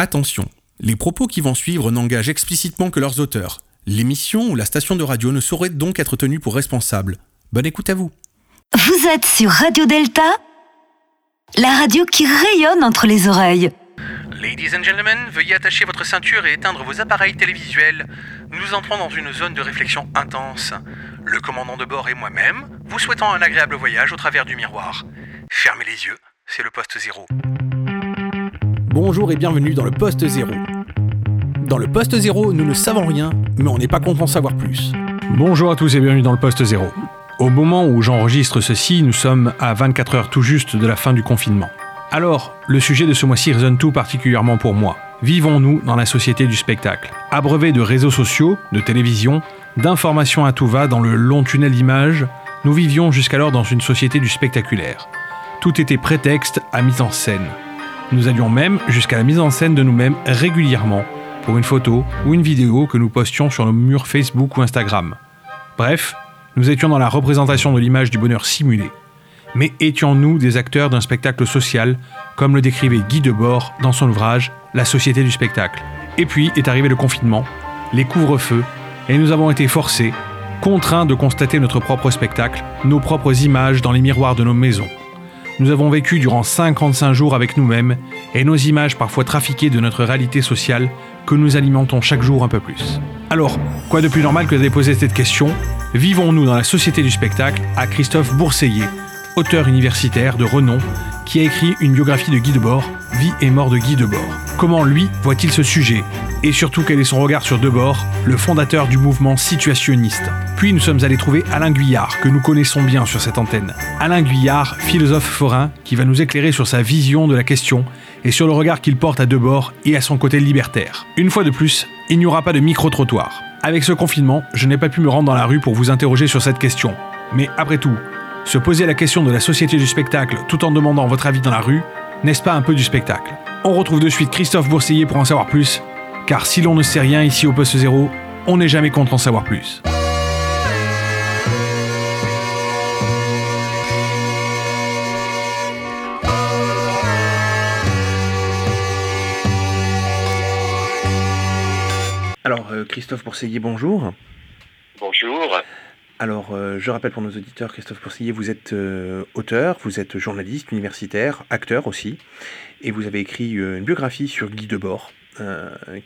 Attention, les propos qui vont suivre n'engagent explicitement que leurs auteurs. L'émission ou la station de radio ne saurait donc être tenue pour responsable. Bonne écoute à vous. Vous êtes sur Radio Delta, la radio qui rayonne entre les oreilles. Ladies and gentlemen, veuillez attacher votre ceinture et éteindre vos appareils télévisuels. Nous entrons dans une zone de réflexion intense. Le commandant de bord et moi-même, vous souhaitons un agréable voyage au travers du miroir. Fermez les yeux, c'est le poste zéro. Bonjour et bienvenue dans le poste zéro. Dans le poste zéro, nous ne savons rien, mais on n'est pas content d'en savoir plus. Bonjour à tous et bienvenue dans le poste zéro. Au moment où j'enregistre ceci, nous sommes à 24 heures tout juste de la fin du confinement. Alors, le sujet de ce mois-ci résonne tout particulièrement pour moi. Vivons-nous dans la société du spectacle? Abreuvés de réseaux sociaux, de télévision, d'informations à tout va dans le long tunnel d'images, nous vivions jusqu'alors dans une société du spectaculaire. Tout était prétexte à mise en scène. Nous allions même jusqu'à la mise en scène de nous-mêmes régulièrement pour une photo ou une vidéo que nous postions sur nos murs Facebook ou Instagram. Bref, nous étions dans la représentation de l'image du bonheur simulé. Mais étions-nous des acteurs d'un spectacle social, comme le décrivait Guy Debord dans son ouvrage La société du spectacle Et puis est arrivé le confinement, les couvre-feux, et nous avons été forcés, contraints de constater notre propre spectacle, nos propres images dans les miroirs de nos maisons. Nous avons vécu durant 55 jours avec nous-mêmes et nos images parfois trafiquées de notre réalité sociale que nous alimentons chaque jour un peu plus. Alors, quoi de plus normal que de déposer cette question? Vivons-nous dans la société du spectacle à Christophe Bourseillet, auteur universitaire de renom qui a écrit une biographie de Guy Debord, Vie et mort de Guy Debord? Comment lui voit-il ce sujet? Et surtout quel est son regard sur Debord, le fondateur du mouvement situationniste Puis nous sommes allés trouver Alain Guyard, que nous connaissons bien sur cette antenne. Alain Guyard, philosophe forain, qui va nous éclairer sur sa vision de la question et sur le regard qu'il porte à Debord et à son côté libertaire. Une fois de plus, il n'y aura pas de micro-trottoir. Avec ce confinement, je n'ai pas pu me rendre dans la rue pour vous interroger sur cette question. Mais après tout, se poser la question de la société du spectacle tout en demandant votre avis dans la rue, n'est-ce pas un peu du spectacle? On retrouve de suite Christophe Bourseillet pour en savoir plus, car si l'on ne sait rien ici au poste zéro, on n'est jamais contre en savoir plus. Alors, euh, Christophe Bourseillet, bonjour. Bonjour. Alors, euh, je rappelle pour nos auditeurs, Christophe Bourseillet, vous êtes euh, auteur, vous êtes journaliste, universitaire, acteur aussi, et vous avez écrit euh, une biographie sur Guy Debord, euh,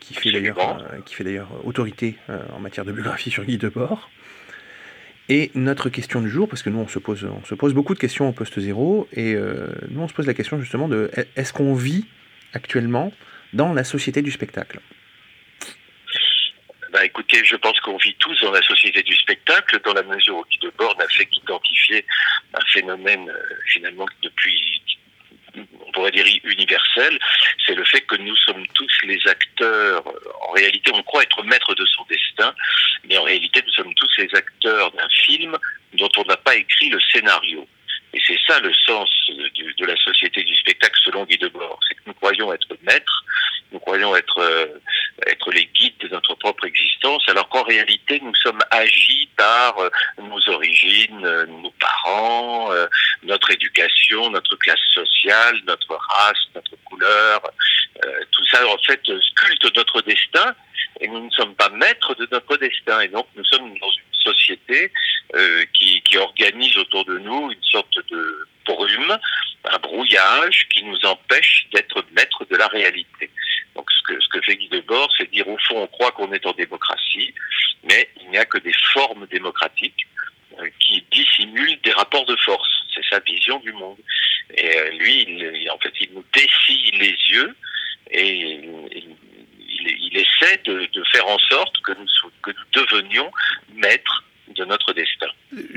qui fait d'ailleurs Absolument. euh, qui fait d'ailleurs autorité euh, en matière de biographie sur Guy Debord. Et notre question du jour, parce que nous on se pose, on se pose beaucoup de questions au poste zéro, et euh, nous on se pose la question justement de est-ce qu'on vit actuellement dans la société du spectacle? Bah, écoutez, je pense qu'on vit tous dans la société du spectacle, dans la mesure où Guy Debord n'a fait qu'identifier un phénomène euh, finalement depuis, on pourrait dire universel, c'est le fait que nous sommes tous les acteurs. En réalité, on croit être maître de son destin, mais en réalité, nous sommes tous les acteurs d'un film dont on n'a pas écrit le scénario. Et c'est ça le sens de la société du spectacle selon Guy Debord. C'est que nous croyons être maîtres, nous croyons être euh, les guides de notre propre existence, alors qu'en réalité, nous sommes agis par euh, nos origines, euh, nos parents, notre éducation, notre classe sociale, notre race, notre couleur. Tout ça, en fait, sculpte notre destin, et nous ne sommes pas maîtres de notre destin. Et donc, nous sommes dans une société euh, qui, organise autour de nous une sorte de brume, un brouillage qui nous empêche d'être maîtres de la réalité. Donc ce que, fait Guy Debord, c'est dire au fond on croit qu'on est en démocratie, mais il n'y a que des formes démocratiques euh, qui dissimulent des rapports de force. C'est sa vision du monde. Et euh, lui, en fait, il nous dessille les yeux et il, essaie de faire en sorte que nous, sou- que nous devenions maîtres de notre destin.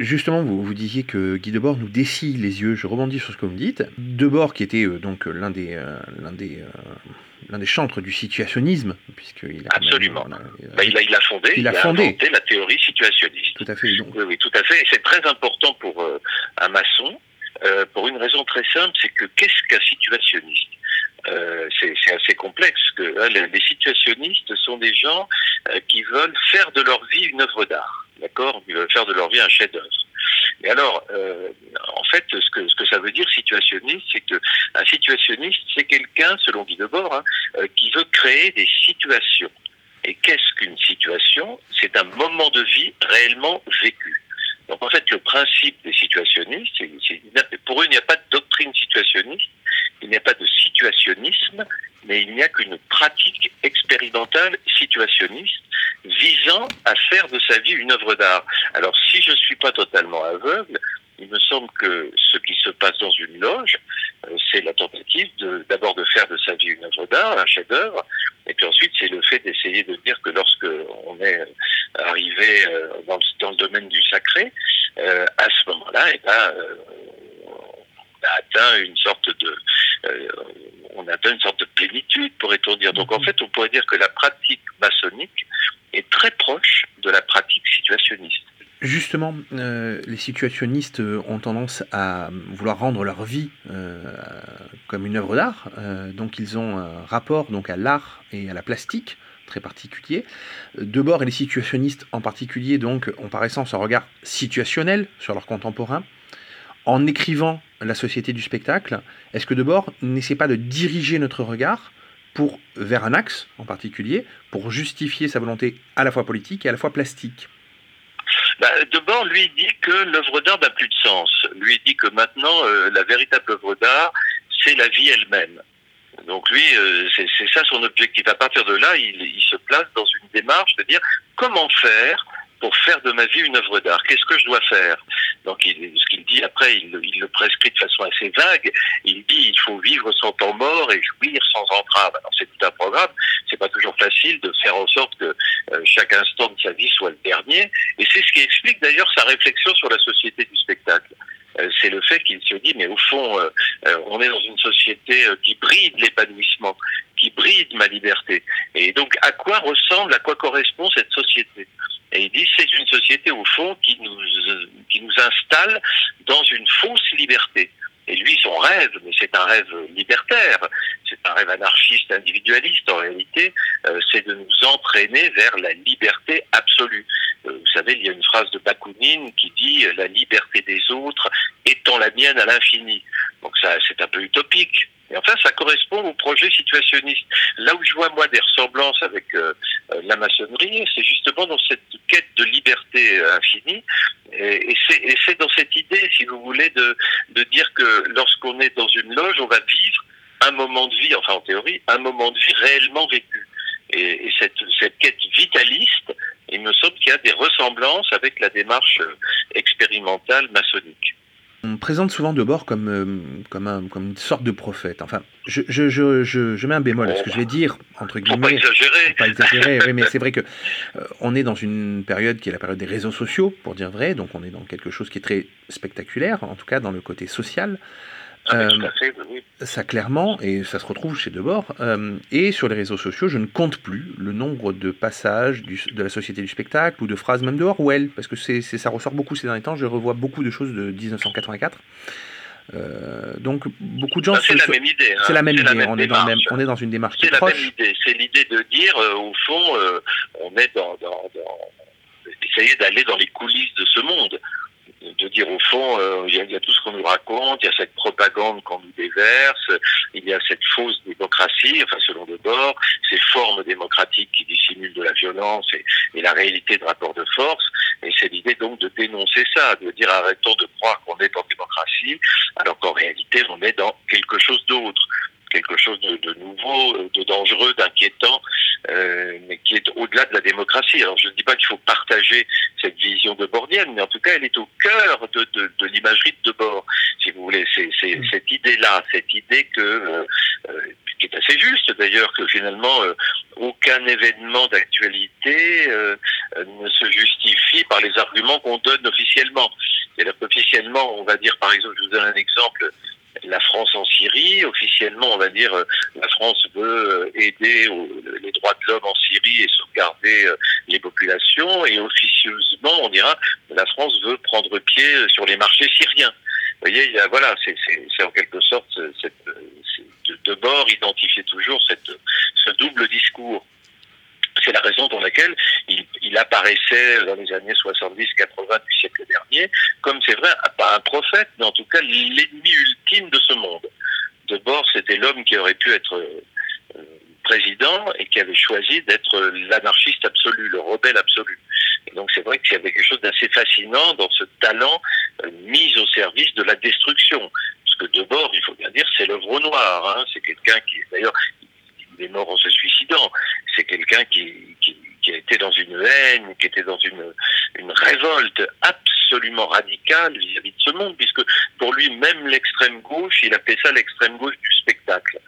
Justement, vous, vous disiez que Guy Debord nous dessille les yeux. Je rebondis sur ce que vous me dites. Debord, qui était euh, donc l'un des, euh, l'un des, euh, l'un des chantres du situationnisme, puisqu'il a même, Absolument. Bah, il a, il a fondé, Il a fondé. inventé la théorie situationniste. tout à fait. Donc, Oui, oui, tout à fait. Et c'est très important pour un maçon, pour une raison très simple, c'est que qu'est-ce qu'un situationniste Euh, c'est c'est assez complexe. Que hein, les, les situationnistes sont des gens euh, qui veulent faire de leur vie une œuvre d'art, d'accord Ils veulent faire de leur vie un chef-d'œuvre. Et alors, euh, en fait, ce que, ça veut dire situationniste, c'est que un situationniste, c'est quelqu'un, selon Guy Debord, hein, euh, qui veut créer des situations. Et qu'est-ce qu'une situation? C'est un moment de vie réellement vécu. Donc en fait, le principe des situationnistes, pour eux, il n'y a pas de doctrine situationniste, il n'y a pas de situationnisme, mais il n'y a qu'une pratique expérimentale situationniste visant à faire de sa vie une œuvre d'art. Alors si je ne suis pas totalement aveugle, il me semble que ce qui se passe dans une loge, euh, c'est la tentative d'abord de, faire de sa vie une œuvre d'art, un chef-d'œuvre, et puis ensuite c'est le fait d'essayer de dire que lorsque on est arrivé euh, dans, le domaine du sacré, euh, à ce eh ben, on a atteint une sorte de on atteint une sorte de plénitude, pourrait-on dire. Donc en fait, on pourrait dire que la pratique maçonnique est très proche de la pratique situationniste. Justement, euh, les situationnistes ont tendance à vouloir rendre leur vie euh, comme une œuvre d'art, euh, donc ils ont un rapport donc à l'art et à la plastique très particulier. Debord et les situationnistes en particulier donc ont par essence un regard situationnel sur leurs contemporains. En écrivant la société du spectacle, est-ce que Debord n'essaie pas de diriger notre regard pour vers un axe en particulier pour justifier sa volonté à la fois politique et à la fois plastique? Bah, Debord, lui, dit que l'œuvre d'art n'a plus de sens. Lui dit que maintenant, euh, la véritable œuvre d'art, c'est la vie elle-même. Donc lui, euh, c'est ça son objectif. À partir de là, il, se place dans une démarche de dire comment faire pour faire de ma vie une œuvre d'art? Qu'est-ce que je dois faire? Donc, il, ce qu'il dit après, il, le prescrit de façon assez vague. Il dit il faut vivre sans temps mort et jouir sans entrave. Alors, c'est tout un programme. C'est pas toujours facile de faire en sorte que euh, chaque instant de sa vie soit le dernier. Et c'est ce qui explique d'ailleurs sa réflexion sur la société du spectacle c'est le fait qu'il se dit, mais au fond, euh, on est dans une société qui bride l'épanouissement, qui bride ma liberté. Et donc, à quoi ressemble, à quoi correspond cette société? Et il dit c'est une société au fond qui nous qui nous installe dans une fausse liberté. Et lui, son rêve, mais c'est un rêve libertaire, c'est un rêve anarchiste, individualiste en réalité, euh, c'est de nous entraîner vers la liberté absolue. Euh, vous savez, il y a une phrase de Bakounine qui dit la liberté des autres étant la mienne à l'infini. Donc ça, c'est un peu utopique. Et enfin, ça correspond au projet situationniste. Là où je vois, moi, des ressemblances avec euh, euh, la maçonnerie, c'est justement dans cette quête de liberté euh, infinie. Et, c'est dans cette idée, si vous voulez, de dire que lorsqu'on est dans une loge, on va vivre un moment de vie, enfin en théorie, un moment de vie réellement vécu. Et, et cette, cette quête vitaliste, il me semble qu'il y a des ressemblances avec la démarche expérimentale maçonnique. On présente souvent Debord comme, euh, comme, un, comme une sorte de prophète. Enfin, je, je, je, je, mets un bémol à ce que je vais dire, entre guillemets. Pas exagérer. Pas exagérer, oui, mais c'est vrai que euh, on est dans une période qui est la période des réseaux sociaux, pour dire vrai, donc on est dans quelque chose qui est très spectaculaire, en tout cas dans le côté social. Euh, ça clairement, et ça se retrouve chez Debord. Euh, et sur les réseaux sociaux, je ne compte plus le nombre de passages du, de la société du spectacle ou de phrases même de Orwell, parce que c'est, ça ressort beaucoup ces derniers temps. Je revois beaucoup de choses de 1984. Euh, donc beaucoup de gens. Bah, c'est la même idée. Hein. C'est la même idée. on, est dans même, on est dans une démarche c'est la proche. Même idée. C'est l'idée de dire, au fond, on est dans, dans, dans, essayer d'aller dans les coulisses de ce monde de dire au fond, euh, il y, y, a tout ce qu'on nous raconte, il y a cette propagande qu'on nous déverse, il y a cette fausse démocratie, enfin selon Debord, ces formes démocratiques qui dissimulent de la violence et, et la réalité de rapport de force. Et c'est l'idée donc de dénoncer ça, de dire arrêtons de croire qu'on est en démocratie, alors qu'en réalité on est dans quelque chose d'autre quelque chose de, de, nouveau, de dangereux, d'inquiétant, euh, mais qui est au-delà de la démocratie. Alors je ne dis pas qu'il faut partager cette vision de Bordienne, mais en tout cas elle est au cœur de, de, de l'imagerie de Debord, si vous voulez. C'est mmh. cette idée-là, cette idée que euh, euh, qui est assez juste d'ailleurs, que finalement euh, aucun événement d'actualité euh, ne se justifie par les arguments qu'on donne officiellement. C'est-à-dire qu'officiellement, on va dire par exemple, je vous donne un exemple, Syrie. Officiellement, on va dire, euh, la France veut euh, aider les droits de l'homme en Syrie et sauvegarder euh, les populations. Et officieusement, on dira, la France veut prendre pied sur les marchés syriens. Vous voyez, voilà, c'est en quelque sorte de, bord identifier toujours cette, ce double discours. C'est la raison pour laquelle il, apparaissait dans les années 70-80 du siècle dernier comme, c'est vrai, pas un prophète, mais en tout cas l'ennemi ultime de ce monde. De bord, c'était l'homme qui aurait pu être euh, président et qui avait choisi d'être l'anarchiste absolu, le rebelle absolu. Et donc c'est vrai qu'il y avait quelque chose d'assez fascinant dans ce talent euh, mis au service de la destruction. Parce que Debord, il faut bien dire, c'est l'œuvre noire. Hein. C'est quelqu'un qui, d'ailleurs, il est mort en se suicidant. C'est quelqu'un qui, qui, été dans une haine, qui était dans une, révolte absolument radicale vis-à-vis de ce monde, puisque pour lui, même l'extrême gauche, il appelait ça l'extrême gauche du spectacle.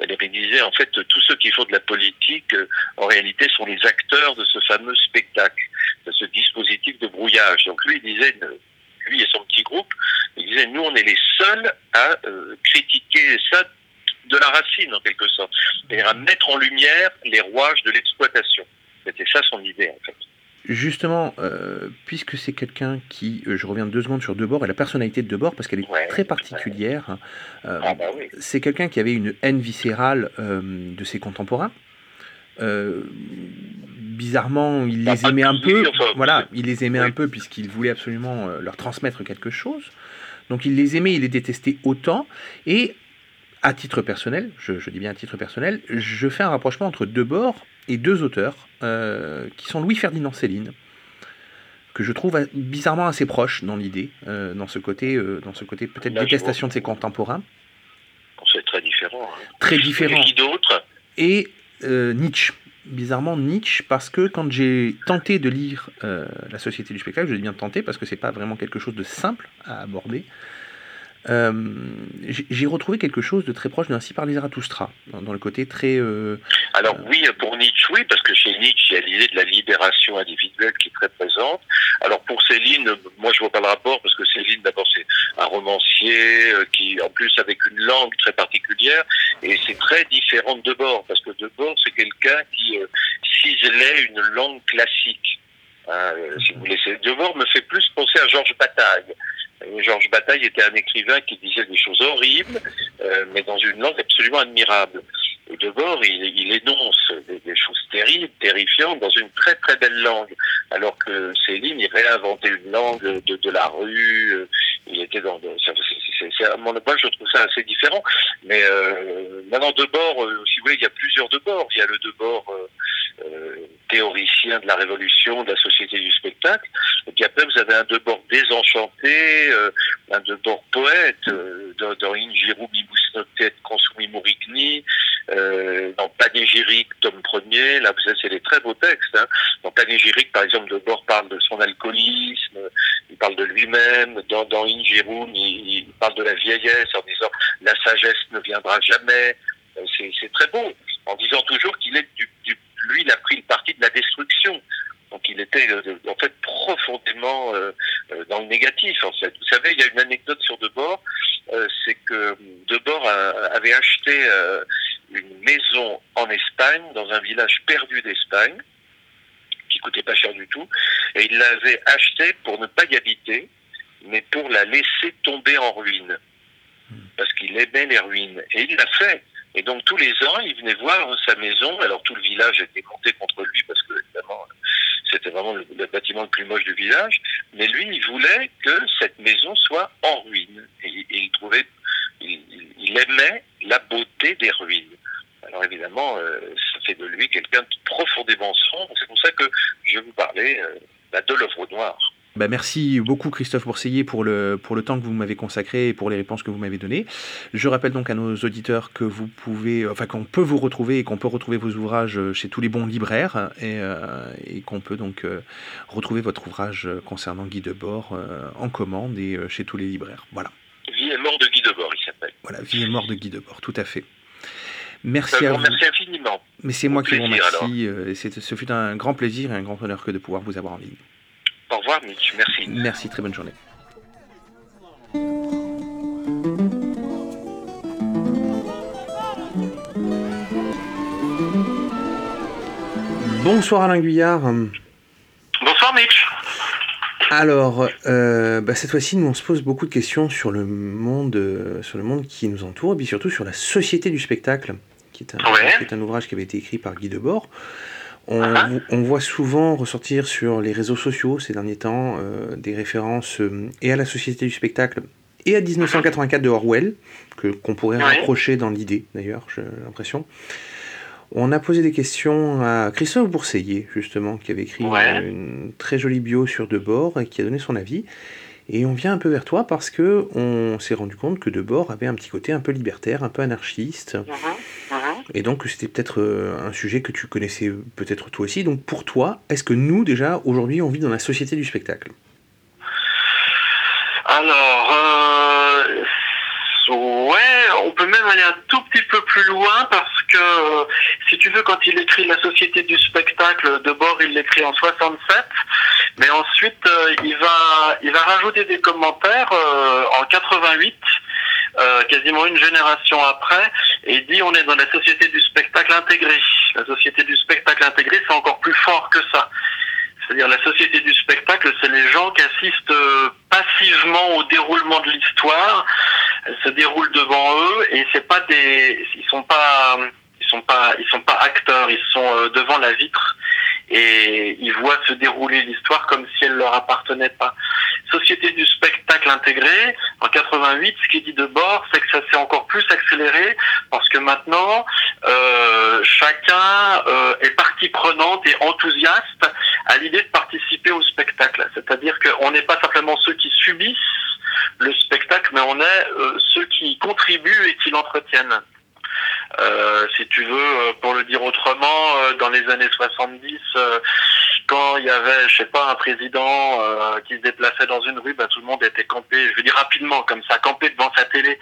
Il disait, en fait, tous ceux qui font de la politique, euh, en réalité, sont les acteurs de ce fameux spectacle, de ce dispositif de brouillage. Donc lui, il disait, lui et son petit groupe, il disait, nous, on est les seuls à euh, critiquer ça de la racine, en quelque sorte, et à mettre en lumière les rouages de l'exploitation. C'était ça son idée, en fait. Justement, euh, puisque c'est quelqu'un qui, euh, je reviens deux secondes sur Debord et la personnalité de Debord, parce qu'elle est Ouais, très particulière, hein, euh, Ah bah oui. c'est quelqu'un qui avait une haine viscérale euh, de ses contemporains. Bizarrement, il Bah, les pas aimait un peu. Voilà, il les aimait un peu puisqu'il voulait absolument leur transmettre quelque chose. Donc il les aimait, il les détestait autant. Et à titre personnel, je, je dis bien à titre personnel, je fais un rapprochement entre Debord et deux auteurs euh, qui sont Louis-Ferdinand Céline, que je trouve bizarrement assez proche dans l'idée, euh, dans ce côté, euh, dans ce côté peut-être détestation de ses contemporains, C'est très différent. hein. très Et différent. Et Nietzsche. Bizarrement Nietzsche, parce que quand j'ai tenté de lire La Société du spectacle, je dis bien tenté parce que c'est pas vraiment quelque chose de simple à aborder, euh, j'ai retrouvé quelque chose de très proche de Ainsi par les Zarathustra, dans, dans le côté très. euh, Alors oui, pour Nietzsche, oui, parce que chez Nietzsche, il y a l'idée de la libération individuelle qui est très présente. Alors pour Céline, moi je vois pas le rapport, parce que Céline, d'abord, c'est un romancier euh, qui, en plus, avec une langue très particulière, et c'est très différent de Debord, parce que Debord, c'est quelqu'un qui euh, ciselait une langue classique. Hein, euh, si vous voulez, C'est- Debord me fait plus penser à Georges Bataille. Et Georges Bataille était un écrivain qui disait des choses horribles, euh, mais dans une langue absolument admirable. Et Debord, il, il énonce des, des choses terribles, terrifiantes, dans une très très belle langue. Alors que Céline, il réinventait une langue de, de la rue. euh, Il était dans. de- c'est- à mon moi, je trouve ça assez différent. Mais euh, maintenant, Debord, euh, si vous voulez, il y a plusieurs Debord. Il y a le Debord euh, euh, théoricien de la Révolution, de la société du spectacle. Puis après, vous avez un Debord désenchanté, euh, un Debord poète, euh, dans, dans Ingiru Mimousnotet Consumi Morigny, euh, dans Panégyrique, tome premier, là, vous savez, c'est des très beaux textes. Hein. Dans Panégyrique, par exemple, Debord parle de son alcoolisme, il parle de lui-même. Dans, dans Ingerum, il, parle de la vieillesse en disant la sagesse ne viendra jamais. Euh, c'est très beau, en disant toujours qu'il est du, du- lui, il a pris le parti de la destruction. Donc il était euh, en fait profondément euh, euh, vous savez, il y a une anecdote sur Debord, euh, c'est que Debord avait acheté euh, une maison en Espagne, dans un village perdu d'Espagne, qui coûtait pas cher du tout, et il l'avait achetée pour ne pas y habiter, mais pour la laisser tomber en ruine, parce qu'il aimait les ruines. Et il l'a fait. Et donc tous les ans, il venait voir sa maison. Alors tout le village était compté contre lui parce que évidemment c'était vraiment le, bâtiment le plus moche du village. Mais lui, il voulait que cette maison soit en ruine. Il aimait la beauté des ruines. Alors évidemment, euh, ça fait de lui quelqu'un de profondément sombre. C'est pour ça que je vous parlais euh, bah, de l'œuvre noire. Bah, merci beaucoup Christophe Bourseillet pour le, pour le temps que vous m'avez consacré et pour les réponses que vous m'avez données. Je rappelle donc à nos auditeurs que vous pouvez, enfin qu'on peut vous retrouver et qu'on peut retrouver vos ouvrages chez tous les bons libraires et, euh, et qu'on peut donc euh, retrouver votre ouvrage concernant Guy Debord euh, en commande et chez tous les libraires. Voilà, Vie et mort de Guy Debord, il s'appelle. voilà, Vie et mort de Guy Debord, tout à fait. Merci à vous remercie infiniment. Mais c'est moi qui vous remercie. Ce fut un grand plaisir et un grand honneur que de pouvoir vous avoir en ligne. Au revoir, Mitch. Merci. Merci, très bonne journée. Bonsoir Alain Guyard. Bonsoir, Mitch. Alors, euh, bah, cette fois-ci, nous on se pose beaucoup de questions sur le monde, euh, sur le monde qui nous entoure, et puis surtout sur la société du spectacle, qui est un, Ouais. qui est un ouvrage qui avait été écrit par Guy Debord. On, Ah. on voit souvent ressortir sur les réseaux sociaux ces derniers temps euh, des références euh, et à la société du spectacle et à 1984 de Orwell, que qu'on pourrait rapprocher dans l'idée d'ailleurs, j'ai l'impression. On a posé des questions à Christophe Bourseillet, justement, qui avait écrit une très jolie bio sur Debord et qui a donné son avis. Et on vient un peu vers toi parce que on s'est rendu compte que Debord avait un petit côté un peu libertaire, un peu anarchiste. Mhm, mhm. Et donc c'était peut-être euh, un sujet que tu connaissais peut-être toi aussi. Donc pour toi, est-ce que nous déjà aujourd'hui on vit dans la société du spectacle? Alors, euh, ouais, on peut même aller un tout petit peu plus loin parce que si tu veux, quand il écrit la société du spectacle, Debord il l'écrit en 67. Mais ensuite, euh, il va il va rajouter des commentaires euh, en 88, euh, quasiment une génération après, et dit on est dans la société du spectacle intégré. La société du spectacle intégré, c'est encore plus fort que ça. C'est-à-dire la société du spectacle, c'est les gens qui assistent passivement au déroulement de l'histoire. Elle se déroule devant eux et c'est pas des, ils sont pas, ils sont pas, ils sont pas acteurs. Ils sont devant la vitre et ils voient se dérouler l'histoire comme si elle leur appartenait pas. Société du spectacle intégré, en 88, ce qui dit de bord, c'est que ça s'est encore plus accéléré parce que maintenant, euh, chacun euh, est partie prenante et enthousiaste à l'idée de participer au spectacle. C'est-à-dire qu'on n'est pas simplement ceux qui subissent le spectacle, mais on est euh, ceux qui contribuent et qui l'entretiennent. Euh, si tu veux, euh, pour le dire autrement, euh, dans les années 70, quand il y avait, je sais pas, un président qui se déplaçait dans une rue, bah, tout le monde était campé, je veux dire rapidement comme ça, campé devant sa télé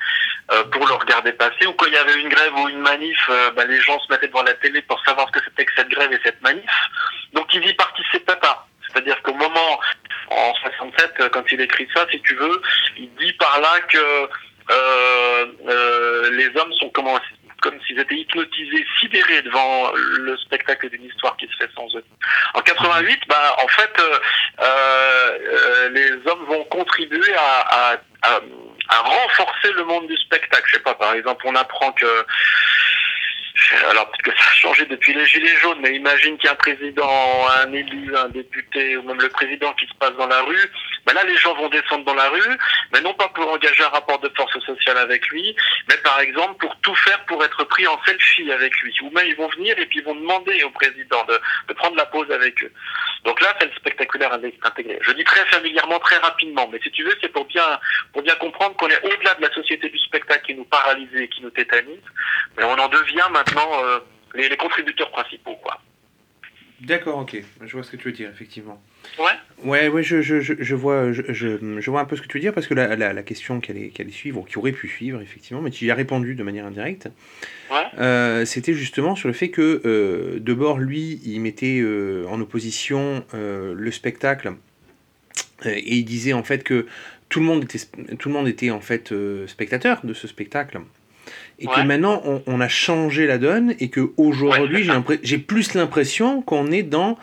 pour le regarder passer. Ou quand il y avait une grève ou une manif, bah, les gens se mettaient devant la télé pour savoir ce que c'était que cette grève et cette manif. Donc ils y participaient pas. C'est-à-dire qu'au moment, en 67, quand il écrit ça, si tu veux, il dit par là que euh, euh, les hommes sont comment comme s'ils étaient hypnotisés, sidérés devant le spectacle d'une histoire qui se fait sans eux. En 88, bah, en fait, euh, euh, les hommes vont contribuer à, à, renforcer le monde du spectacle. Je sais pas, par exemple, on apprend que alors peut-être que ça a changé depuis les Gilets jaunes, mais imagine qu'il y a un président, un élu, un député, ou même le président qui se passe dans la rue, ben là les gens vont descendre dans la rue, mais non pas pour engager un rapport de force sociale avec lui, mais par exemple pour tout faire pour être pris en selfie avec lui. Ou même ils vont venir et puis ils vont demander au président de, de prendre la pause avec eux. Donc là c'est le spectaculaire intégré. Je dis très familièrement, très rapidement, mais si tu veux c'est pour bien, pour bien comprendre qu'on est au-delà de la société du spectacle qui nous paralyse et qui nous tétanise, mais on en devient maintenant euh, les, contributeurs principaux. D'accord, ok. Je vois ce que tu veux dire, effectivement. Ouais. Ouais, ouais, je, je, je, vois, je, je, vois un peu ce que tu veux dire parce que la, la, la question qu'elle allait, allait, suivre, qui aurait pu suivre, effectivement, mais tu y as répondu de manière indirecte, ouais. euh, c'était justement sur le fait que euh, Debord, lui, il mettait euh, en opposition euh, le spectacle et il disait en fait que tout le monde était, tout le monde était en fait spectateur de ce spectacle et que maintenant on, a changé la donne et que aujourd'hui j'ai plus l'impression qu'on est dans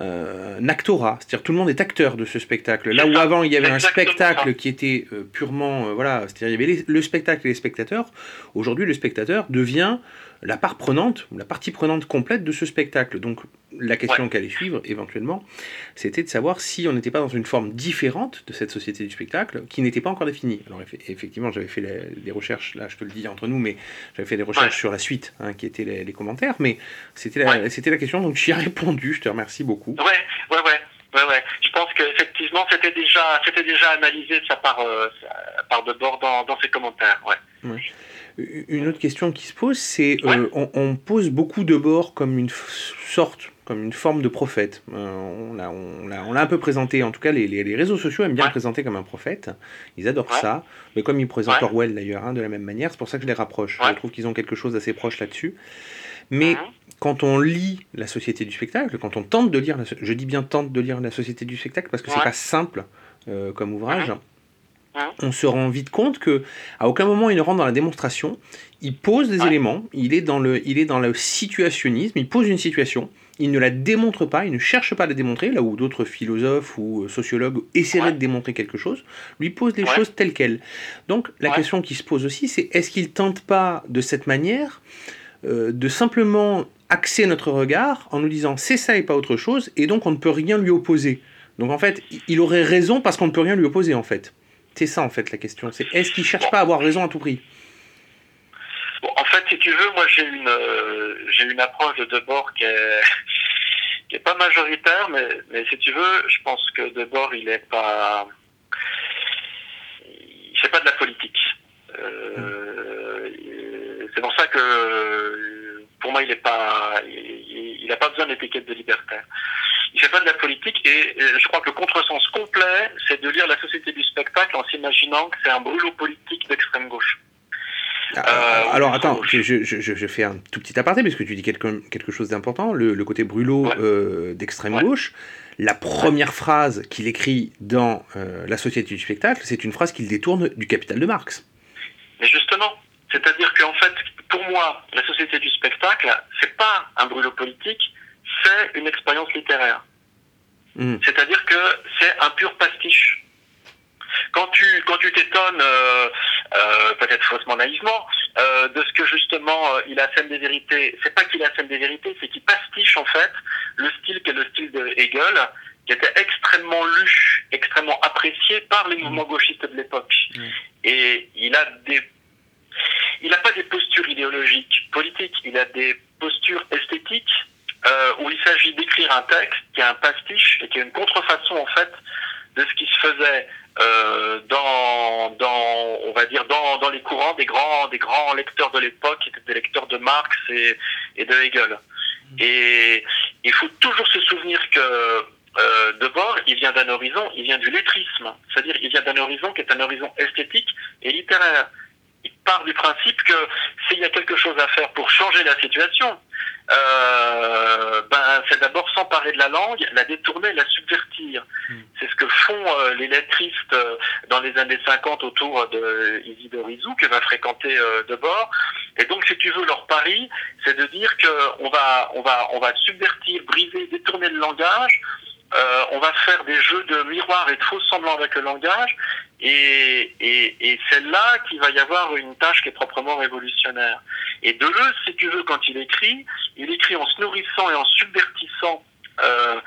euh, un actorat, c'est-à-dire tout le monde est acteur de ce spectacle. Là où avant il y avait un spectacle qui était euh, purement euh, voilà, c'est-à-dire il y avait le spectacle et les spectateurs. Aujourd'hui le spectateur devient la part prenante, la partie prenante complète de ce spectacle. Donc la question qu'allait suivre éventuellement, c'était de savoir si on n'était pas dans une forme différente de cette société du spectacle qui n'était pas encore définie. Alors effectivement, j'avais fait des recherches, là je te le dis entre nous, mais j'avais fait des recherches sur la suite, hein, qui étaient les, commentaires, mais c'était la, c'était la question, donc j'y ai répondu, je te remercie beaucoup. Ouais, ouais, ouais. Ouais, ouais. Je pense qu'effectivement, c'était déjà, c'était déjà analysé de sa part, euh, part de bord dans, dans ses commentaires. Ouais. ouais. Une autre question qui se pose, c'est euh, on, on, pose beaucoup de bord comme une sorte, comme une forme de prophète. Euh, on l'a on un peu présenté, en tout cas les, les, réseaux sociaux aiment bien le présenter comme un prophète. Ils adorent ça, mais comme ils présentent Orwell d'ailleurs, hein, de la même manière, c'est pour ça que je les rapproche. Je trouve qu'ils ont quelque chose d'assez proche là-dessus. Mais mhm. quand on lit la société du spectacle, quand on tente de lire, la, je dis bien tente de lire la société du spectacle parce que c'est pas simple euh, comme ouvrage. On se rend vite compte que à aucun moment il ne rentre dans la démonstration. Il pose des éléments, il est, dans le, il est dans le situationnisme, il pose une situation, il ne la démontre pas, il ne cherche pas à la démontrer, là où d'autres philosophes ou euh, sociologues essaieraient de démontrer quelque chose, lui pose les choses telles quelles. Donc la question qui se pose aussi, c'est est-ce qu'il tente pas de cette manière euh, de simplement axer notre regard en nous disant c'est ça et pas autre chose, et donc on ne peut rien lui opposer? Donc en fait, il aurait raison parce qu'on ne peut rien lui opposer en fait. C'est ça en fait la question. C'est est-ce qu'il cherche pas à avoir raison à tout prix? Bon, en fait, si tu veux, moi j'ai une euh, j'ai une approche de Debord qui est qui est pas majoritaire, mais mais si tu veux, je pense que Debord il est pas il fait pas de la politique. Euh, c'est pour ça que pour moi il est pas il n'a pas besoin d'étiquette de libertaire. Il fait pas de la politique et je crois que le contresens complet, c'est de lire la société du spectacle en s'imaginant que c'est un brûlot politique d'extrême gauche. Euh, alors attends, je, je, je, fais un tout petit aparté parce que tu dis quelque, quelque chose d'important, le, le, côté brûlot euh, d'extrême gauche. La première phrase qu'il écrit dans euh, La Société du spectacle, c'est une phrase qu'il détourne du Capital de Marx. Mais justement, c'est-à-dire qu'en fait, pour moi, la Société du spectacle, c'est pas un brûlot politique, c'est une expérience littéraire. Mmh. C'est-à-dire que c'est un pur pastiche. Quand tu quand tu t'étonnes, euh, euh, peut-être faussement naïvement, euh, de ce que justement il a scène des vérités, c'est pas qu'il a scène des vérités, c'est qu'il pastiche en fait le style qui est le style de Hegel, qui était extrêmement lu, extrêmement apprécié par les mouvements gauchistes de l'époque. Mmh. Et il a des il n'a pas des postures idéologiques, politiques, il a des postures esthétiques euh, où il s'agit d'écrire un texte qui est un pastiche et qui est une contrefaçon en fait de ce qui se faisait euh, dans, dans, on va dire, dans, dans les courants des grands, des grands lecteurs de l'époque, qui étaient des lecteurs de Marx et, et de Hegel. Et il faut toujours se souvenir que euh, Debord, il vient d'un horizon, il vient du lettrisme, c'est-à-dire il vient d'un horizon qui est un horizon esthétique et littéraire. Il part du principe que s'il y a quelque chose à faire pour changer la situation, euh, ben, c'est d'abord s'emparer de la langue, la détourner, la subvertir. Hmm. C'est ce que font euh, les lettristes euh, dans les années 50 autour de Isidore Izou, que va fréquenter euh, Debord. Et donc, si tu veux, leur pari, c'est de dire qu'on va, on va, on va subvertir, briser, détourner le langage. Euh, on va faire des jeux de miroir et de faux semblants avec le langage, et, et, et c'est là qu'il va y avoir une tâche qui est proprement révolutionnaire. Et Deleuze, si tu veux, quand il écrit, il écrit en se nourrissant et en subvertissant euh,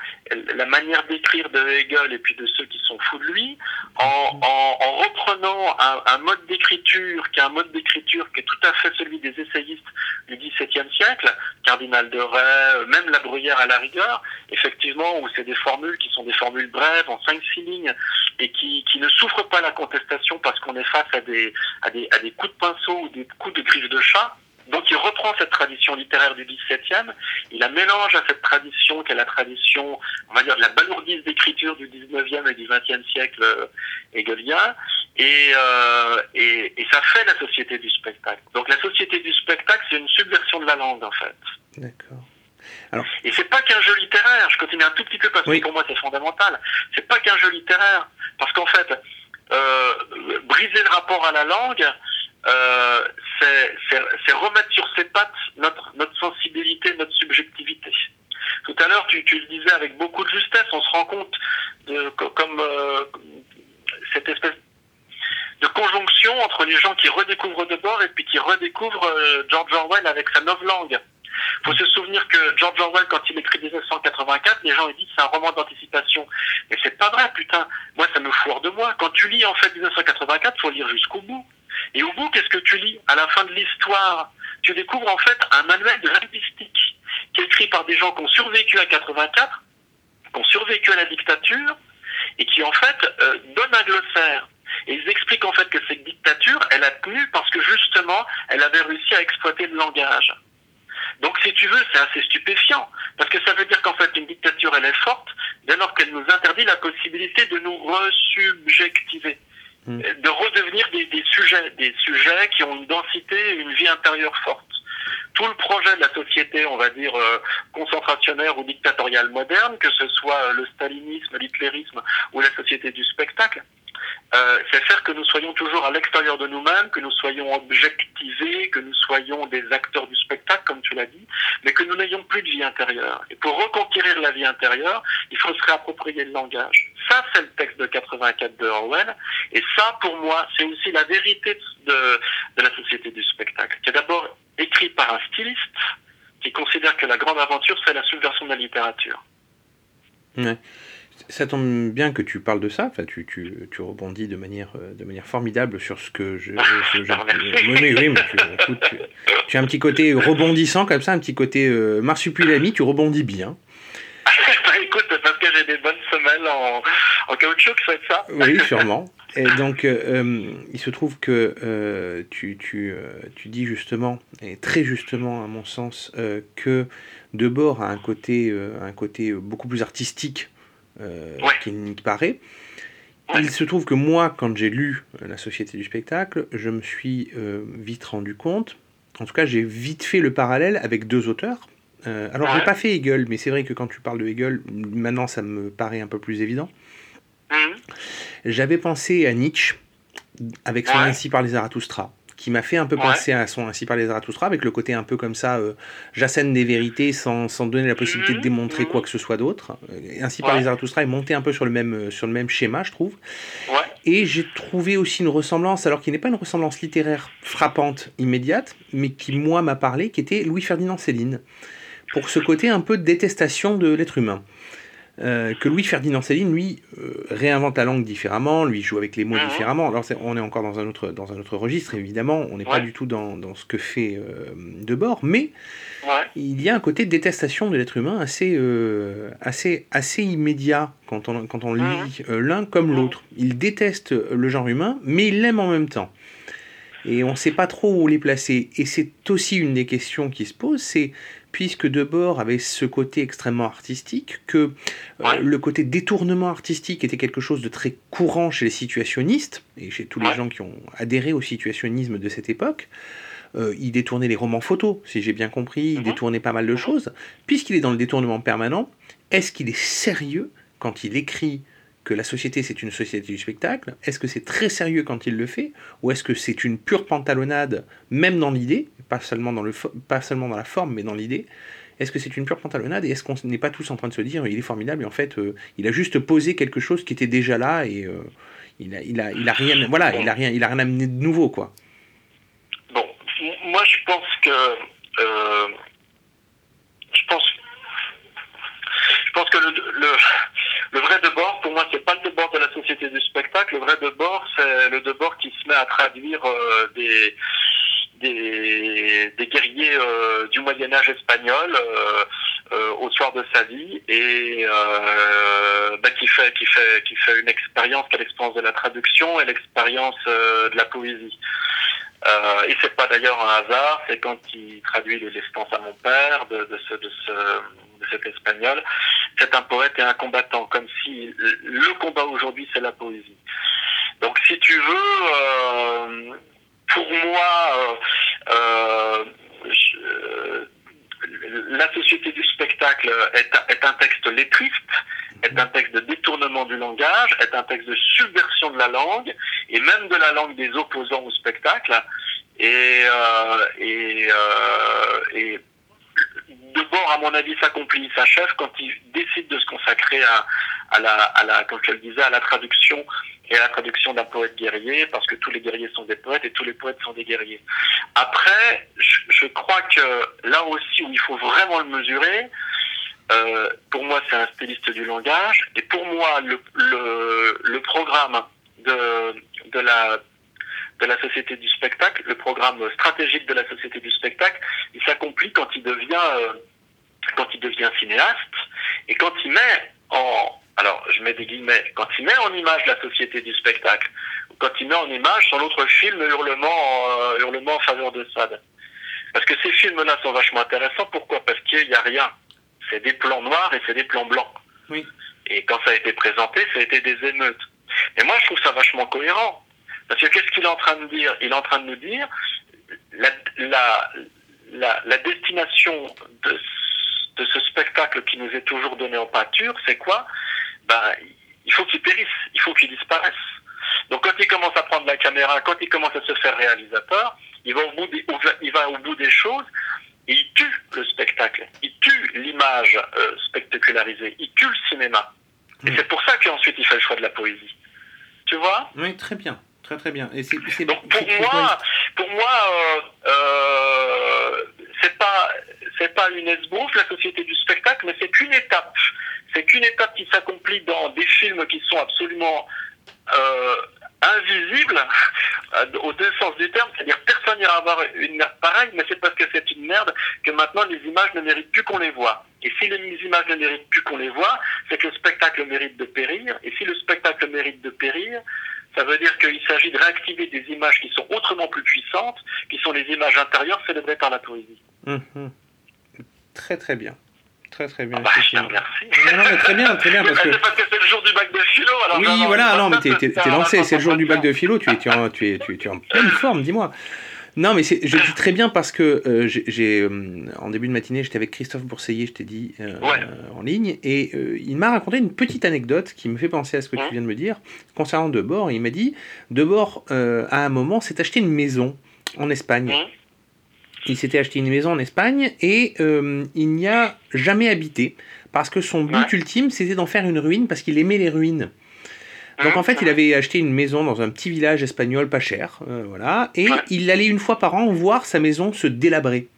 la manière d'écrire de Hegel et puis de ceux qui sont fous de lui, en, en, en reprenant un, un mode d'écriture qui est un mode d'écriture qui est tout à fait celui des essayistes du XVIIe siècle, Cardinal de Rais, même La Bruyère à la rigueur, effectivement, où c'est des formules qui sont des formules brèves, en 5-6 lignes, et qui, qui ne souffrent pas la contestation parce qu'on est face à des, à, des, à des coups de pinceau ou des coups de griffe de chat, donc il reprend cette tradition littéraire du XVIIe, il la mélange à cette tradition qui est la tradition, on va dire, de la balourdise d'écriture du XIXe et du XXe siècle euh, hegelien, et, euh, et, et, ça fait la société du spectacle. Donc la société du spectacle, c'est une subversion de la langue, en fait. D'accord. Alors... Et c'est pas qu'un jeu littéraire, je continue un tout petit peu parce que pour moi c'est fondamental, c'est pas qu'un jeu littéraire, parce qu'en fait, euh, briser le rapport à la langue, euh, c'est remettre sur ses pattes notre, notre sensibilité, notre subjectivité. Tout à l'heure, tu, tu, le disais avec beaucoup de justesse, on se rend compte de, comme euh, cette espèce de conjonction entre les gens qui redécouvrent de bord et puis qui redécouvrent euh, George Orwell avec sa langue. Il faut se souvenir que George Orwell, quand il écrit 1984, les gens ils disent c'est un roman d'anticipation. Mais c'est pas vrai, putain. Moi, ça me foire de moi. Quand tu lis en fait 1984, faut lire jusqu'au bout. Et au bout, qu'est-ce que tu lis À la fin de l'histoire, tu découvres en fait un manuel de linguistique qui est écrit par des gens qui ont survécu à 84, qui ont survécu à la dictature, et qui en fait euh, donne un glossaire. Et ils expliquent en fait que cette dictature, elle a tenu parce que justement, elle avait réussi à exploiter le langage. Donc si tu veux, c'est assez stupéfiant, parce que ça veut dire qu'en fait une dictature, elle est forte dès lors qu'elle nous interdit la possibilité de nous resubjectiver. Mm. de redevenir des, des sujets qui ont une densité, une vie intérieure forte. Tout le projet de la société, on va dire, euh, concentrationnaire ou dictatoriale moderne, que ce soit le stalinisme, l'hitlérisme ou la société du spectacle, euh, c'est faire que nous soyons toujours à l'extérieur de nous-mêmes, que nous soyons objectivés, que nous soyons des acteurs du spectacle, comme tu l'as dit, mais que nous n'ayons plus de vie intérieure. Et pour reconquérir la vie intérieure, il faut se réapproprier le langage. Ça, c'est le texte de 84 de Orwell. Et ça, pour moi, c'est aussi la vérité de, la société du spectacle, qui est d'abord écrit par un styliste qui considère que la grande aventure, c'est la subversion de la littérature. Ouais. Ça tombe bien que tu parles de ça. Enfin, tu, tu, tu rebondis de manière, euh, de manière formidable sur ce que je. je, je- oui, oui, oui, mais tu, écoute, tu- tu as un petit côté rebondissant comme ça, un petit côté euh, marsupilami. Tu rebondis bien. Bah, écoute, parce que j'ai des bonnes semelles en, en caoutchouc, ça va être ça Oui, sûrement. Et donc, euh, euh, il se trouve que euh, tu, tu, euh, tu dis justement, et très justement à mon sens, euh, que Debord a un côté, euh, un côté beaucoup plus artistique euh, Ouais. paraît. Ouais. Il se trouve que moi, quand j'ai lu euh, La Société du spectacle, je me suis euh, vite rendu compte, en tout cas j'ai vite fait le parallèle avec deux auteurs. Euh, alors, j'ai Ouais. pas fait Hegel, mais c'est vrai que quand tu parles de Hegel, maintenant ça me paraît un peu plus évident. Mhm. J'avais pensé à Nietzsche avec son. Ainsi par les Zarathustra, qui m'a fait un peu Ouais. penser à son Ainsi par les Zarathustra, avec le côté un peu comme ça, euh, j'assène des vérités sans, sans donner la possibilité de Mhm, démontrer mhm. quoi que ce soit d'autre. Euh, Ainsi par les Zarathustra est monté un peu sur le même, euh, sur le même schéma, je trouve. Ouais. Et j'ai trouvé aussi une ressemblance, alors qui n'est pas une ressemblance littéraire frappante, immédiate, mais qui, moi, m'a parlé, qui était Louis-Ferdinand Céline, pour ce côté un peu de détestation de l'être humain. Euh, que Louis-Ferdinand Céline, lui, euh, réinvente la langue différemment, lui joue avec les mots Mhm. différemment. Alors, on est encore dans un autre, dans un autre registre, évidemment, on n'est pas du tout dans, dans ce que fait euh, Debord, mais Ouais. il y a un côté de détestation de l'être humain assez, assez, assez immédiat quand on, quand on Mhm. lit euh, l'un comme Mhm. l'autre. Il déteste le genre humain, mais il l'aime en même temps. Et on ne sait pas trop où les placer. Et c'est aussi une des questions qui se posent, c'est puisque Debord avait ce côté extrêmement artistique, que euh, le côté détournement artistique était quelque chose de très courant chez les situationnistes, et chez tous les gens qui ont adhéré au situationnisme de cette époque, euh, il détournait les romans photos, si j'ai bien compris, il Mhm. détournait pas mal de Mhm. choses. Puisqu'il est dans le détournement permanent, est-ce qu'il est sérieux quand il écrit que la société c'est une société du spectacle Est-ce que c'est très sérieux quand il le fait Ou est-ce que c'est une pure pantalonnade, même dans l'idée, pas seulement dans, pas seulement dans la forme, mais dans l'idée Est-ce que c'est une pure pantalonnade et est-ce qu'on n'est pas tous en train de se dire il est formidable et en fait euh, il a juste posé quelque chose qui était déjà là et euh, il, a, rien il a rien rien amené de nouveau quoi. Bon, moi je pense que euh, je pense je pense que le, le vrai debord pour moi c'est pas le debord de la société du spectacle, le vrai debord c'est le debord qui se met à traduire euh, des des, des guerriers euh, du Moyen Âge espagnol euh, euh, au soir de sa vie et euh, bah, qui fait qui fait qui fait une expérience qui l'expérience de la traduction et l'expérience euh, de la poésie. Euh, et c'est pas d'ailleurs un hasard, c'est quand il traduit les à mon père de, de, ce, de, ce, de cet espagnol, c'est un poète et un combattant, comme si le combat aujourd'hui c'est la poésie. Donc si tu veux, euh, pour moi, euh, euh, la société du spectacle est, un- texte lettriste, est un texte de détournement du langage, est un texte de subversion de la langue, et même de la langue des opposants au spectacle. Et bord, à mon avis, s'accomplit, s'achève quand il décide de se consacrer à, la, comme je le disais, à la traduction et à la traduction d'un poète guerrier, parce que tous les guerriers sont des poètes et tous les poètes sont des guerriers. Après, je, crois que là aussi où il faut vraiment le mesurer, euh, pour moi, c'est un styliste du langage, et pour moi, le, programme de, de la de la société du spectacle, le programme stratégique de la société du spectacle, il s'accomplit quand il devient euh, quand il devient cinéaste et quand il met en alors je mets des guillemets quand il met en image la société du spectacle ou quand il met en image son autre film Hurlement euh, Hurlement en faveur de Sade. Parce que ces films-là sont vachement intéressants. Pourquoi? Parce qu'il n'y a rien. C'est des plans noirs et c'est des plans blancs. Oui. Et quand ça a été présenté, ça a été des émeutes. Et moi, je trouve ça vachement cohérent. Parce que qu'est-ce qu'il est en train de dire? Il est en train de nous dire la, la, la, la destination de, de ce spectacle qui nous est toujours donné en pâture, c'est quoi? Ben, Il faut qu'il périsse, il faut qu'il disparaisse. Donc quand il commence à prendre la caméra, quand il commence à se faire réalisateur, il va au bout des, il va au bout des choses et il tue le spectacle, il tue l'image euh, spectacularisée, il tue le cinéma. Et c'est pour ça qu'ensuite il fait le choix de la poésie. Tu vois? Oui très bien. Très très bien. Et c'est pour moi, pour moi, euh, euh, c'est pas c'est pas une esbrouffe la société du spectacle, mais c'est qu'une étape. C'est qu'une étape qui s'accomplit dans quasiment euh, invisible euh, au deux sens du terme, c'est-à-dire personne n'ira avoir une merde pareille, mais c'est parce que c'est une merde que maintenant les images ne méritent plus qu'on les voit. Et si les images ne méritent plus qu'on les voit, c'est que le spectacle mérite de périr. Et si le spectacle mérite de périr, ça veut dire qu'il s'agit de réactiver des images qui sont autrement plus puissantes, qui sont les images intérieures célébrées par la poésie. Mhm. Très très bien. Très très bien. Ah bah, je. Non, non, mais très bien, très bien, parce que... C'est le jour du bac de philo. Alors Oui, voilà, non, mais t'es, lancé, la c'est le jour du bac de philo, tu es, tu es, en, tu es, tu es- tu es en pleine forme, dis-moi. Non, mais je dis très bien parce que euh, j'ai, euh, en début de matinée, j'étais avec Christophe Bourseiller, je t'ai dit, euh, Ouais. en ligne, et il m'a raconté une petite anecdote qui me fait penser à ce que tu Hein viens de me dire concernant Debord. Il m'a dit, Debord, à un moment, s'est acheté une maison en Espagne. Hum, Il s'était acheté une maison en Espagne et euh, il n'y a jamais habité parce que son but Ouais. ultime c'était d'en faire une ruine parce qu'il aimait les ruines. Donc hum, en fait, il avait acheté une maison dans un petit village espagnol pas cher, euh, voilà, et il allait une fois par an voir sa maison se délabrer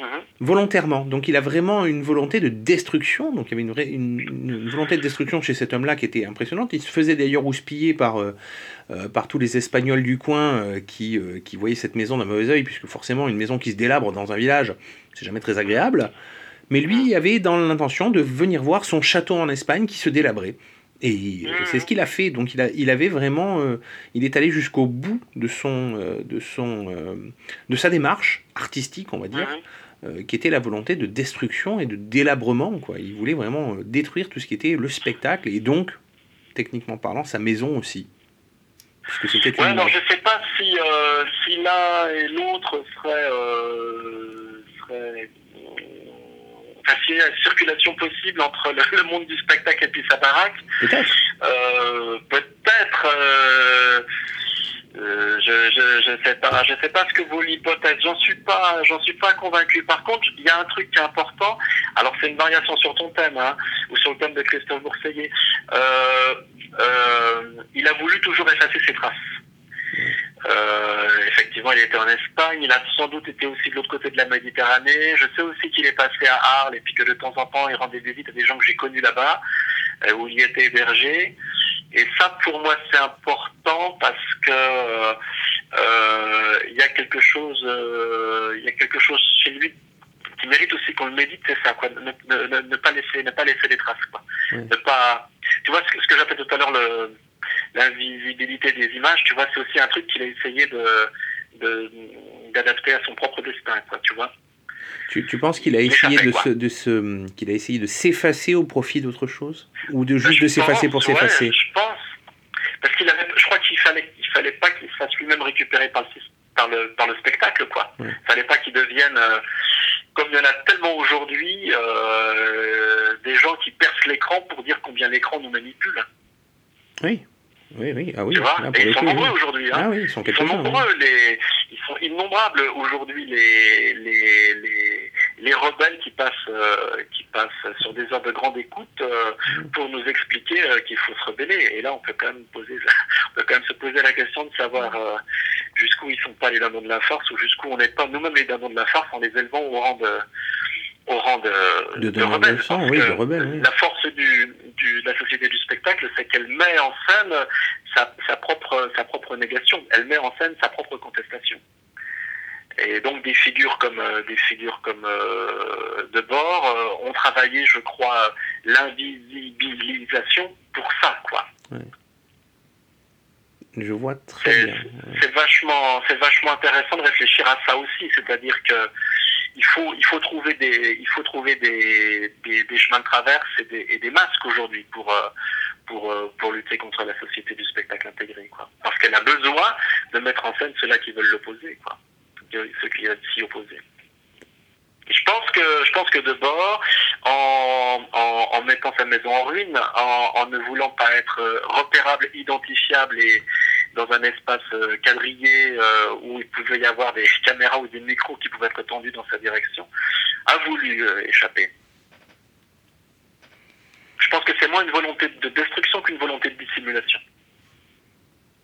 Mhm. volontairement. Donc il a vraiment une volonté de destruction. Donc il y avait une, vraie- une- une volonté de destruction chez cet homme-là qui était impressionnante. Il se faisait d'ailleurs houspiller par, euh, euh, par tous les Espagnols du coin euh, qui, euh, qui voyaient cette maison d'un mauvais œil, puisque forcément une maison qui se délabre dans un village, c'est jamais très agréable. Mais lui avait dans l'intention de venir voir son château en Espagne qui se délabrait. Et euh, c'est ce qu'il a fait. Donc il, a, il avait vraiment, euh, il est allé jusqu'au bout de son, euh, de son, euh, de sa démarche artistique, on va dire, Mhm. Euh, qui était la volonté de destruction et de délabrement. Quoi. Il voulait vraiment euh, détruire tout ce qui était le spectacle et donc, techniquement parlant, sa maison aussi. Ouais, alors je sais pas si, euh, si l'un et l'autre seraient, euh, seraient enfin, s'il y a une circulation possible entre le, le monde du spectacle et puis sa baraque, Peut-être. euh, peut-être. Euh, euh, je, je, je sais pas, je sais pas ce que vaut l'hypothèse. J'en suis pas, j'en suis pas convaincu. Par contre, il y a un truc qui est important. Alors c'est une variation sur ton thème, hein, ou sur le thème de Christophe Bourseiller. Euh, euh, il a voulu toujours effacer ses traces. Euh, effectivement, il était en Espagne. Il a sans doute été aussi de l'autre côté de la Méditerranée. Je sais aussi qu'il est passé à Arles et puis que de temps en temps, il rendait des visites à des gens que j'ai connus là-bas, euh, où il était hébergé. Et ça, pour moi, c'est important parce que euh, euh, il y a quelque chose, euh, il y a quelque chose chez lui qui mérite aussi qu'on le médite, c'est ça, quoi. Ne, ne, ne, ne pas laisser, ne pas laisser des traces, quoi. Ne pas, tu vois ce que, ce que j'appelais tout à l'heure le l'invisibilité des images, tu vois, c'est aussi un truc qu'il a essayé de de- d'adapter à son propre destin, quoi, tu vois. Tu, tu penses qu'il a essayé de se, de se, qu'il a essayé de s'effacer au profit d'autre chose ou de juste Je de s'effacer pour ouais, s'effacer? je pense. Parce qu'il avait, je crois qu'il fallait, il fallait pas qu'il se fasse lui-même récupérer par le, par le, par le spectacle, quoi. Ouais. Il fallait pas qu'il devienne, euh, comme il y en a tellement aujourd'hui, euh, des gens qui percent l'écran pour dire combien l'écran nous manipule. Oui, oui, oui. Ah oui. tu vois là, pour ils sont nombreux oui. aujourd'hui. Hein. Ah oui, ils sont Ils nombreux, les, ils sont innombrables aujourd'hui les, les, les, les rebelles qui passent, euh, qui passent sur des heures de grande écoute euh, Mm. pour nous expliquer euh, qu'il faut se rebeller. Et là, on peut quand même poser, on peut quand même se poser la question de savoir jusqu'où ils sont pas les dindons de la force ou jusqu'où on n'est pas nous-mêmes les dindons de la force en les élevant au rang de, au rang de, De rebelles. oui, que de rebelles, oui. La force de la société du spectacle, c'est qu'elle met en scène sa, sa, propre, sa propre négation. Elle met en scène sa propre contestation. Et donc des figures comme euh, des figures comme euh, de bord euh, ont travaillé, je crois, l'invisibilisation pour ça, quoi. Je vois très bien. C'est vachement, c'est vachement intéressant de réfléchir à ça aussi, c'est-à-dire que il faut, il faut trouver des, il faut trouver des, des, des chemins de traverse et des, et des masques aujourd'hui pour, euh, pour, euh, pour lutter contre la société du spectacle intégré, quoi. Parce qu'elle a besoin de mettre en scène ceux-là qui veulent l'opposer, quoi. Ceux qui veulent s'y opposer. Je pense que, je pense que de bord, en, en, en mettant sa maison en ruine, en, en ne voulant pas être euh, repérable, identifiable et dans un espace euh, quadrillé euh, où il pouvait y avoir des caméras ou des micros qui pouvaient être tendus dans sa direction, a voulu euh, échapper. Je pense que c'est moins une volonté de destruction qu'une volonté de dissimulation.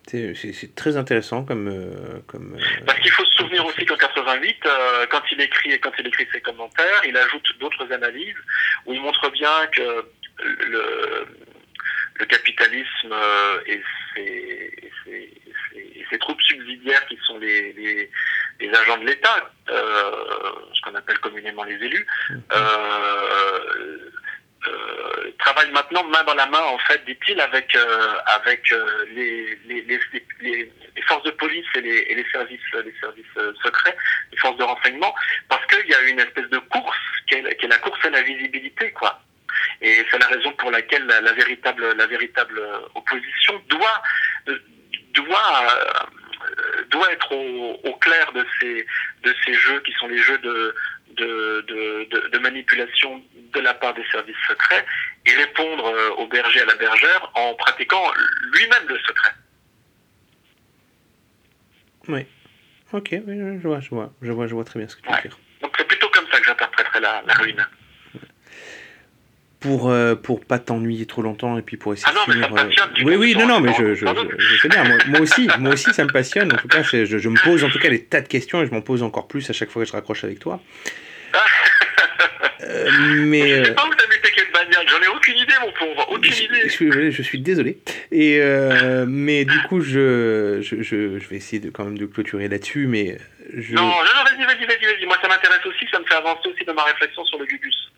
C'est- très intéressant comme. euh, comme Parce qu'il faut se souvenir aussi qu'en 88, euh, quand il écrit quand il écrit ses commentaires, il ajoute d'autres analyses où il montre bien que le, le capitalisme et ses, ses, troupes subsidiaires qui sont les, les, les agents de l'État, ce qu'on appelle communément les élus, mmh. Euh, travaille maintenant main dans la main, en fait, dit-il, avec, euh, avec euh, les, les, les, les, forces de police et les, et les services, les services secrets, les forces de renseignement, parce qu'il y a une espèce de course qui est, qui est, la course à la visibilité, quoi. Et c'est la raison pour laquelle la, la, véritable, la véritable opposition doit, doit, doit être au, au, clair de ces, de ces jeux qui sont les jeux de, de, de, de, manipulation de la part des services secrets et répondre euh, au berger à la bergère en pratiquant lui-même le secret. Oui. Ok, je vois, je vois, je vois, je vois très bien ce que tu veux dire. Donc c'est plutôt comme ça que j'interpréterai la, la ruine pour euh, pour pas t'ennuyer trop longtemps et puis pour essayer ah non, de finir. Mais ça euh... Oui oui non non mais je, je, je, sais bien moi, moi, aussi moi aussi ça me passionne en tout cas je, je, me pose en tout cas des tas de questions et je m'en pose encore plus à chaque fois que je raccroche avec toi. Euh, mais. Je sais pas où t'as mis tes quêtes bagnole, j'en ai aucune idée, mon pauvre, aucune je, idée. Je suis, je suis désolé. Et euh, mais du coup, je, je, je, vais essayer de, quand même de clôturer là-dessus, mais. Je... Non, non, non, vas-y, vas-y, vas-y, vas-y. Moi, ça m'intéresse aussi, ça me fait avancer aussi dans ma réflexion sur le Gugus.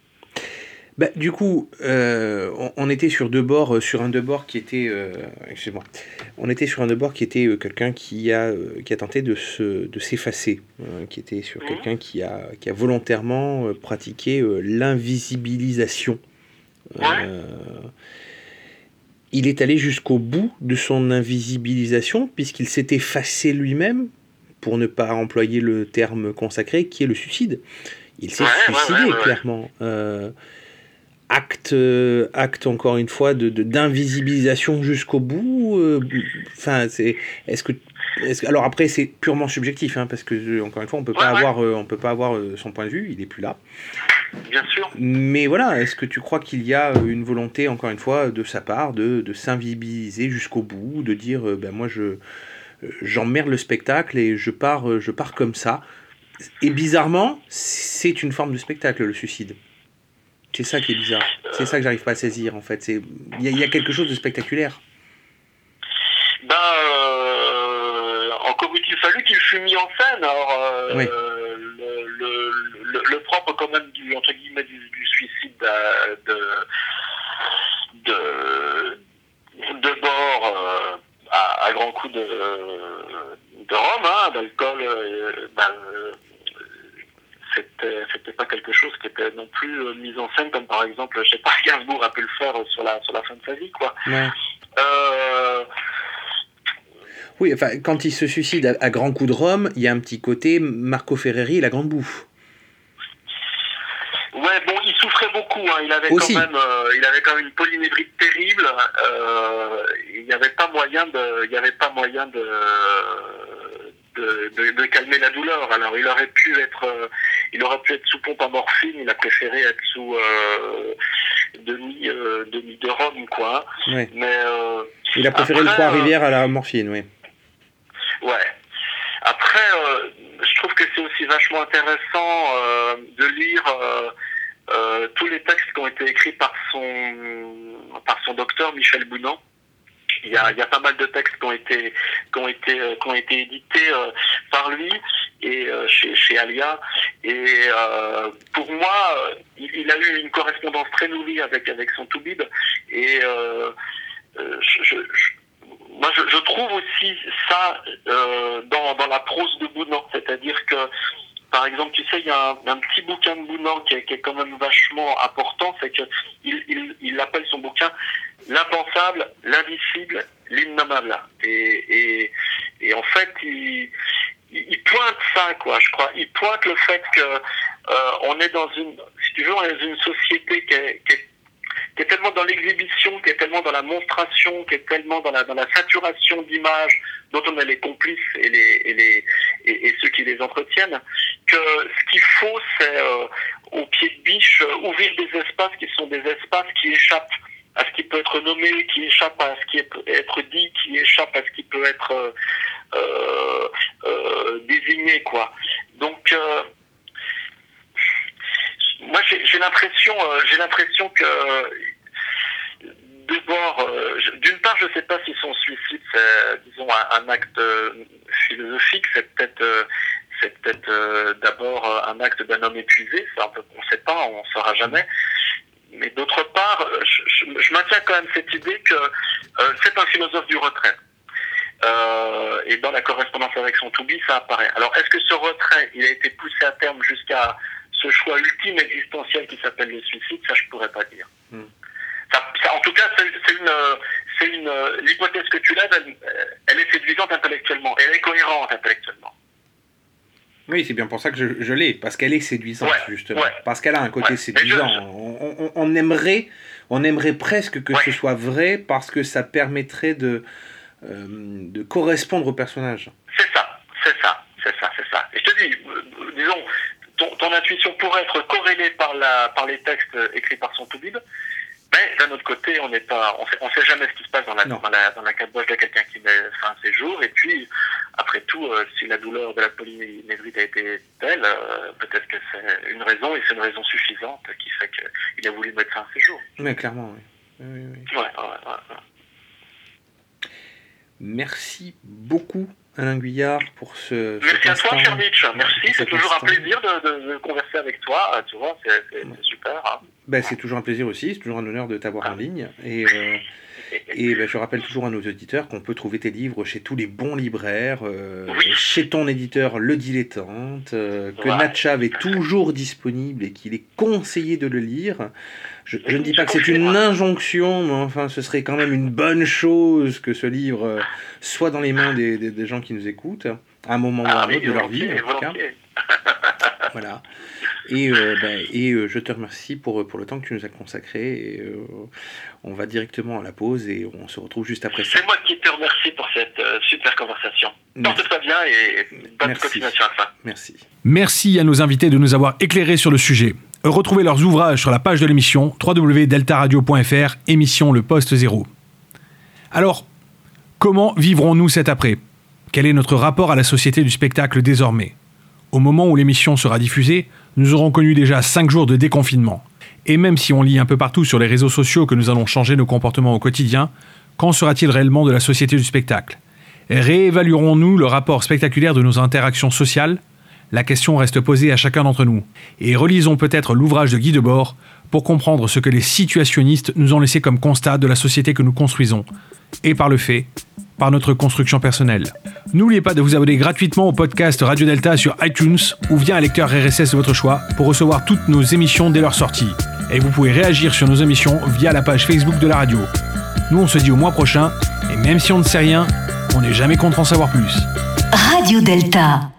Bah, du coup, euh, on, on, était sur deux bords, euh, sur un deux bords qui était, euh, excusez-moi, on était sur un deux bords qui était quelqu'un qui a, qui a tenté de se, de s'effacer, euh, qui était sur quelqu'un qui a, qui a volontairement pratiqué l'invisibilisation. Ouais. il est allé jusqu'au bout de son invisibilisation puisqu'il s'est effacé lui-même, pour ne pas employer le terme consacré, qui est le suicide. Il s'est ouais, suicidé ouais, clairement acte, euh, acte encore une fois de d'invisibilisation jusqu'au bout. Euh, enfin, c'est est-ce que est-ce, alors après c'est purement subjectif hein, parce que encore une fois on peut pas ouais, avoir euh, on peut pas avoir euh, son point de vue, il est plus là. Bien sûr. Mais voilà, est-ce que tu crois qu'il y a une volonté encore une fois de sa part de, de s'invisibiliser jusqu'au bout, de dire euh, ben moi je j'emmerde le spectacle et je pars je pars comme ça? Et bizarrement, c'est une forme de spectacle le suicide. C'est ça qui est bizarre. C'est ça que j'arrive pas à saisir en fait. Il y, y, a quelque chose de spectaculaire. Ben, euh, encore eût-il fallu qu'il fût mis en scène. Alors, euh, oui. le, le, le, le, propre quand même du, entre guillemets, du, du suicide de, de, de bord euh, à, à grands coups de, de rhum, hein, d'alcool, ben, c'était c'était pas quelque chose qui était non plus euh, mis en scène comme par exemple je sais pas Gainsbourg a pu le faire sur la sur la fin de sa vie quoi ouais. euh... oui enfin quand il se suicide à, à grands coups de rhum il y a un petit côté Marco Ferreri et la grande bouffe Ouais, bon, il souffrait beaucoup. Hein. Il avait Aussi. quand même, euh, il avait quand même une polynévrite terrible. Euh, il n'y avait pas moyen de, il n'y avait pas moyen de, de, de, de, calmer la douleur. Alors, il aurait pu être, euh, il aurait pu être sous pompe à morphine. Il a préféré être sous euh, demi, euh, demi de rhum, quoi. Ouais. Mais euh, il a préféré après, le Trois-Rivières à la morphine, oui. Ouais. Après, euh, je trouve que c'est aussi vachement intéressant euh, de lire euh, euh, tous les textes qui ont été écrits par son par son docteur Michel Bounan. Il y, a, il y a pas mal de textes qui ont été qui ont été qui ont été édités euh, par lui et euh, chez chez Alia. Et euh, pour moi il, a eu une correspondance très nourrie avec avec son Toubib. Et je, je, moi, je, je, trouve aussi ça euh, dans, dans la prose de Bounan, c'est-à-dire que, par exemple, tu sais, il y a un, petit bouquin de Bounan qui est, qui est, quand même vachement important, c'est que il, il, il appelle son bouquin l'impensable, l'invisible, l'innommable. Et, en fait, il, pointe ça, quoi. Je crois. Il pointe le fait que euh, on est dans une, si tu veux, on est dans une société qui est, tellement dans l'exhibition, qui est tellement dans la monstration, qui est tellement dans la, saturation d'images dont on est les complices et, les, et, les, et, ceux qui les entretiennent, que ce qu'il faut, c'est euh, au pied de biche ouvrir des espaces qui sont des espaces qui échappent à ce qui peut être nommé, qui échappe à ce qui peut être dit, qui échappe à ce qui peut être euh, euh, désigné, quoi. Donc euh, moi j'ai l'impression euh, j'ai l'impression que de bord, d'une part, je ne sais pas si son suicide, c'est, disons, un, acte philosophique, c'est peut-être c'est peut-être d'abord un acte d'un homme épuisé, on ne sait pas, on ne saura jamais. Mais d'autre part, je, je, maintiens quand même cette idée que c'est un philosophe du retrait. Euh, et dans la correspondance avec son to ça apparaît. Alors, est-ce que ce retrait, il a été poussé à terme jusqu'à ce choix ultime existentiel qui s'appelle le suicide Ça, je pourrais pas dire. Hmm. Ça, en tout cas, c'est une, c'est une, l'hypothèse que tu lèves, elle, est séduisante intellectuellement, elle est cohérente intellectuellement. Oui, c'est bien pour ça que je, je l'ai, parce qu'elle est séduisante, justement. Parce qu'elle a un côté séduisant. on, on, aimerait, on aimerait presque que ce soit vrai, parce que ça permettrait de, euh, de correspondre au personnage. C'est ça, c'est ça, c'est ça, c'est ça. Et je te dis, euh, disons, ton, intuition pourrait être corrélée par, la, par les textes écrits par son toubib, mais d'un autre côté, on n'est pas, on sait, on sait jamais ce qui se passe dans la, dans la, dans la de quelqu'un qui met fin à ses jours. Et puis, après tout, euh, si la douleur de la polynévrite a été telle, peut-être que c'est une raison, et c'est une raison suffisante qui fait qu'il a voulu mettre fin à ses jours. Mais clairement, oui. oui, oui. Ouais, ouais, ouais. Merci beaucoup, Alain Guyard, pour ce. Merci à toi. Merci, c'est toujours un plaisir de, converser avec toi. Tu vois, c'est super. Hein. Ben, c'est toujours un plaisir aussi, c'est toujours un honneur de t'avoir en ligne. Et. Euh, et ben, je rappelle toujours à nos auditeurs qu'on peut trouver tes livres chez tous les bons libraires, euh, chez ton éditeur Le Dilettante, euh, que Natchav est toujours disponible et qu'il est conseillé de le lire. Je, ne dis pas que c'est une injonction, mais enfin, ce serait quand même une bonne chose que ce livre euh, soit dans les mains des, des, gens qui nous écoutent, à un moment ou à un ah autre de leur vie, en tout cas. voilà. Et, euh, ben, et euh, je te remercie pour, pour le temps que tu nous as consacré. Et, on va directement à la pause et on se retrouve juste après ça. C'est moi qui te remercie pour cette super conversation. Porte-toi bien et bonne continuation à ça. Merci. Merci à nos invités de nous avoir éclairés sur le sujet. Retrouvez leurs ouvrages sur la page de l'émission www.deltaradio.fr, émission Le Poste Zéro. Alors, comment vivrons-nous cet après? Quel est notre rapport à la société du spectacle désormais? Au moment où l'émission sera diffusée, nous aurons connu déjà 5 jours de déconfinement. Et même si on lit un peu partout sur les réseaux sociaux que nous allons changer nos comportements au quotidien, qu'en sera-t-il réellement de la société du spectacle? Réévaluerons-nous le rapport spectaculaire de nos interactions sociales? La question reste posée à chacun d'entre nous. Et relisons peut-être l'ouvrage de Guy Debord pour comprendre ce que les situationnistes nous ont laissé comme constat de la société que nous construisons, et par le fait, par notre construction personnelle. N'oubliez pas de vous abonner gratuitement au podcast Radio Delta sur iTunes ou via un lecteur RSS de votre choix pour recevoir toutes nos émissions dès leur sortie. Et vous pouvez réagir sur nos émissions via la page Facebook de la radio. Nous on se dit au mois prochain, et même si on ne sait rien, on n'est jamais contre en savoir plus. Radio Delta.